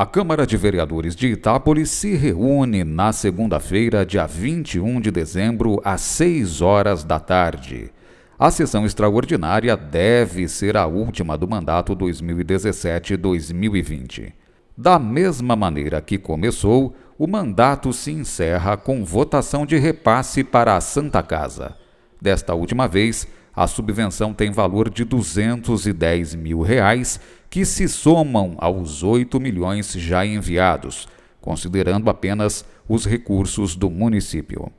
A Câmara de Vereadores de Itápolis se reúne na segunda-feira, dia 21 de dezembro, às 6 horas da tarde. A sessão extraordinária deve ser a última do mandato 2017-2020. Da mesma maneira que começou, o mandato se encerra com votação de repasse para a Santa Casa. Desta última vez, a subvenção tem valor de 210 mil reais, que se somam aos 8 milhões já enviados, considerando apenas os recursos do município.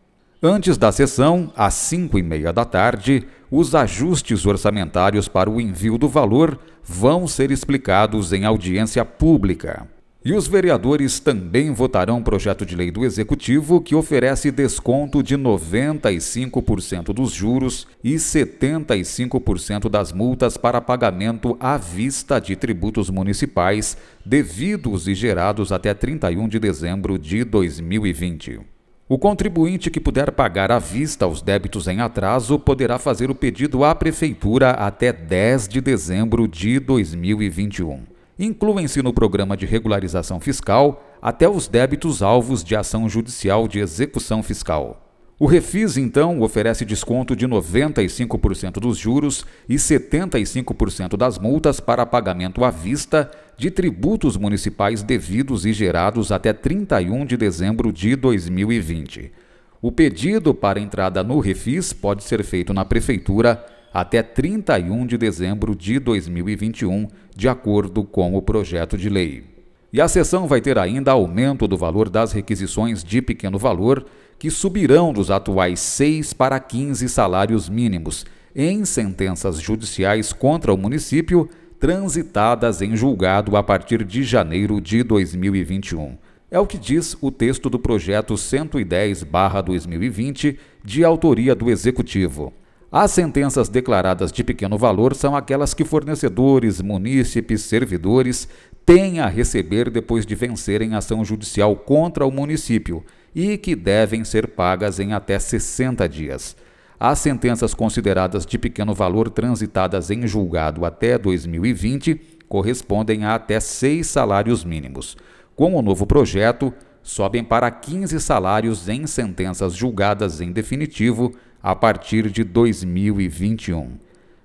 Antes da sessão, às 5 e meia da tarde, os ajustes orçamentários para o envio do valor vão ser explicados em audiência pública. E os vereadores também votarão projeto de lei do Executivo que oferece desconto de 95% dos juros e 75% das multas para pagamento à vista de tributos municipais devidos e gerados até 31 de dezembro de 2020. O contribuinte que puder pagar à vista os débitos em atraso poderá fazer o pedido à Prefeitura até 10 de dezembro de 2021. Incluem-se no programa de regularização fiscal até os débitos alvos de ação judicial de execução fiscal. O Refis, então, oferece desconto de 95% dos juros e 75% das multas para pagamento à vista de tributos municipais devidos e gerados até 31 de dezembro de 2020. O pedido para entrada no Refis pode ser feito na Prefeitura até 31 de dezembro de 2021, de acordo com o projeto de lei. E a sessão vai ter ainda aumento do valor das requisições de pequeno valor, que subirão dos atuais 6 para 15 salários mínimos, em sentenças judiciais contra o município transitadas em julgado a partir de janeiro de 2021. É o que diz o texto do projeto 110-2020, de autoria do Executivo. As sentenças declaradas de pequeno valor são aquelas que fornecedores, munícipes, servidores têm a receber depois de vencerem ação judicial contra o município e que devem ser pagas em até 60 dias. As sentenças consideradas de pequeno valor transitadas em julgado até 2020 correspondem a até seis salários mínimos. Com o novo projeto, sobem para 15 salários em sentenças julgadas em definitivo a partir de 2021.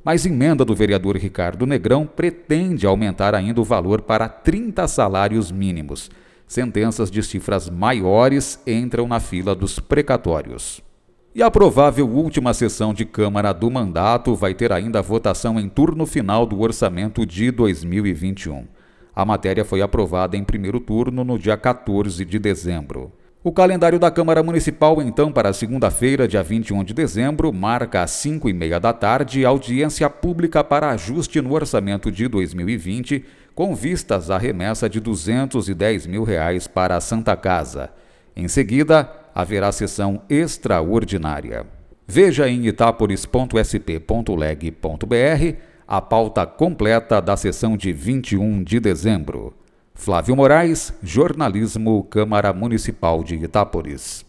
Mas emenda do vereador Ricardo Negrão pretende aumentar ainda o valor para 30 salários mínimos. Sentenças de cifras maiores entram na fila dos precatórios. E a provável última sessão de Câmara do mandato vai ter ainda a votação em turno final do orçamento de 2021. A matéria foi aprovada em primeiro turno no dia 14 de dezembro. O calendário da Câmara Municipal, então, para segunda-feira, dia 21 de dezembro, marca às 5 e meia da tarde audiência pública para ajuste no orçamento de 2020, com vistas à remessa de 210 mil reais para a Santa Casa. Em seguida, haverá sessão extraordinária. Veja em itapolis.sp.leg.br a pauta completa da sessão de 21 de dezembro. Flávio Moraes, Jornalismo, Câmara Municipal de Itápolis.